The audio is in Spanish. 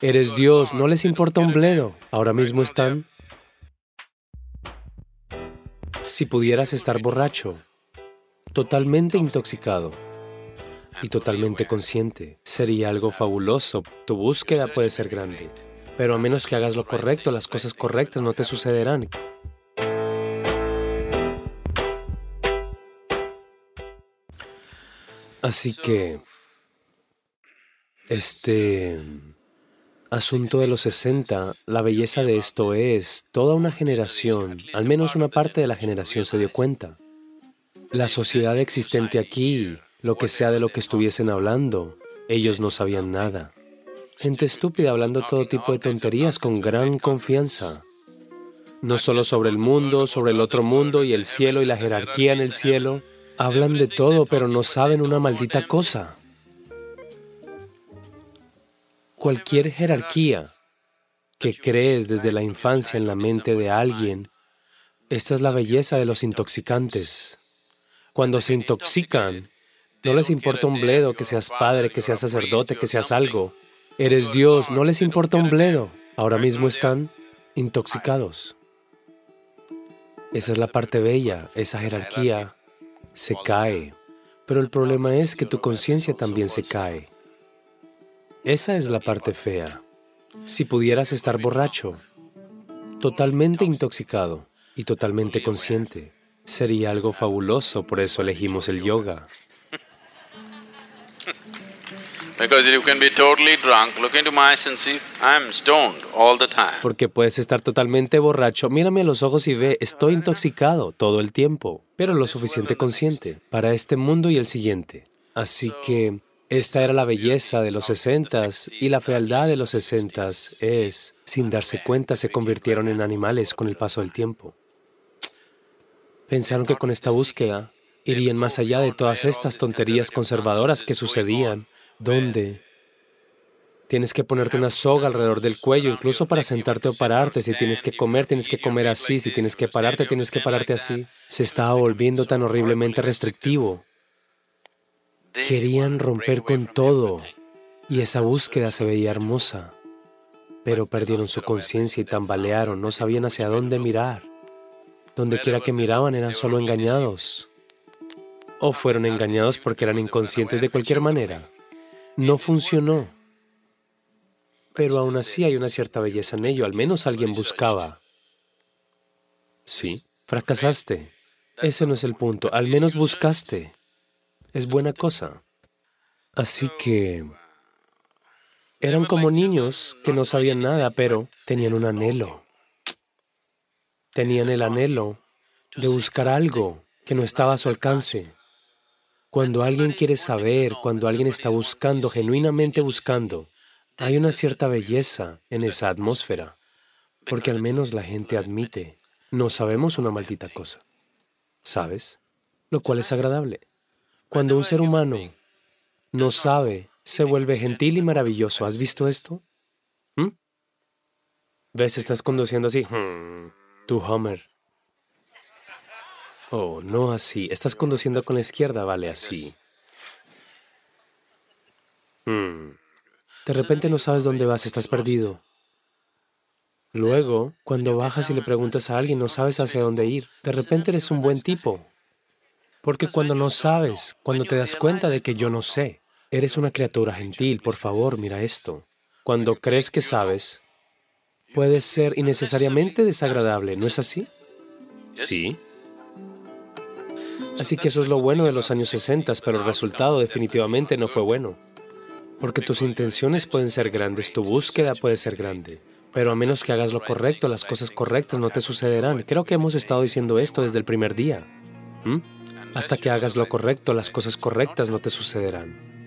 Eres Dios, no les importa un bledo. Ahora mismo están... Si pudieras estar borracho, totalmente intoxicado y totalmente consciente, sería algo fabuloso. Tu búsqueda puede ser grande, pero a menos que hagas lo correcto, las cosas correctas no te sucederán. Así que, este asunto de los 60, la belleza de esto es, toda una generación, al menos una parte de la generación se dio cuenta. La sociedad existente aquí, lo que sea de lo que estuviesen hablando, ellos no sabían nada. Gente estúpida hablando todo tipo de tonterías con gran confianza. No solo sobre el mundo, sobre el otro mundo y el cielo y la jerarquía en el cielo. Hablan de todo, pero no saben una maldita cosa cualquier jerarquía que crees desde la infancia en la mente de alguien, esta es la belleza de los intoxicantes. Cuando se intoxican, no les importa un bledo que seas padre, que seas sacerdote, que seas algo. Eres Dios, no les importa un bledo. Ahora mismo están intoxicados. Esa es la parte bella, esa jerarquía se cae. Pero el problema es que tu conciencia también se cae. Esa es la parte fea. Si pudieras estar borracho, totalmente intoxicado y totalmente consciente, sería algo fabuloso, por eso elegimos el yoga. Porque puedes estar totalmente borracho. Mírame a los ojos y ve, estoy intoxicado todo el tiempo, pero lo suficiente consciente para este mundo y el siguiente. Así que esta era la belleza de los sesentas y la fealdad de los sesentas es, sin darse cuenta, se convirtieron en animales con el paso del tiempo. Pensaron que con esta búsqueda irían más allá de todas estas tonterías conservadoras que sucedían, donde tienes que ponerte una soga alrededor del cuello, incluso para sentarte o pararte. Si tienes que comer, tienes que comer así. Si tienes que pararte, tienes que pararte así. Se estaba volviendo tan horriblemente restrictivo Querían romper con todo y esa búsqueda se veía hermosa, pero perdieron su conciencia y tambalearon, no sabían hacia dónde mirar. Donde quiera que miraban eran solo engañados. O fueron engañados porque eran inconscientes de cualquier manera. No funcionó. Pero aún así hay una cierta belleza en ello, al menos alguien buscaba. Sí, fracasaste. Ese no es el punto, al menos buscaste es buena cosa. Así que eran como niños que no sabían nada, pero tenían un anhelo. Tenían el anhelo de buscar algo que no estaba a su alcance. Cuando alguien quiere saber, cuando alguien está buscando, genuinamente buscando, hay una cierta belleza en esa atmósfera, porque al menos la gente admite, no sabemos una maldita cosa, ¿sabes? Lo cual es agradable. Cuando un ser humano no sabe, se vuelve gentil y maravilloso. ¿Has visto esto? ¿Mm? ¿Ves? Estás conduciendo así. Tu Homer. Oh, no así. Estás conduciendo con la izquierda, vale, así. Hmm. De repente no sabes dónde vas, estás perdido. Luego, cuando bajas y le preguntas a alguien, no sabes hacia dónde ir. De repente eres un buen tipo. Porque cuando no sabes, cuando te das cuenta de que yo no sé, eres una criatura gentil, por favor, mira esto. Cuando crees que sabes, puede ser innecesariamente desagradable, ¿no es así? Sí. Así que eso es lo bueno de los años 60, pero el resultado definitivamente no fue bueno. Porque tus intenciones pueden ser grandes, tu búsqueda puede ser grande, pero a menos que hagas lo correcto, las cosas correctas no te sucederán. Creo que hemos estado diciendo esto desde el primer día. ¿Mm? Hasta que hagas lo correcto, las cosas correctas no te sucederán.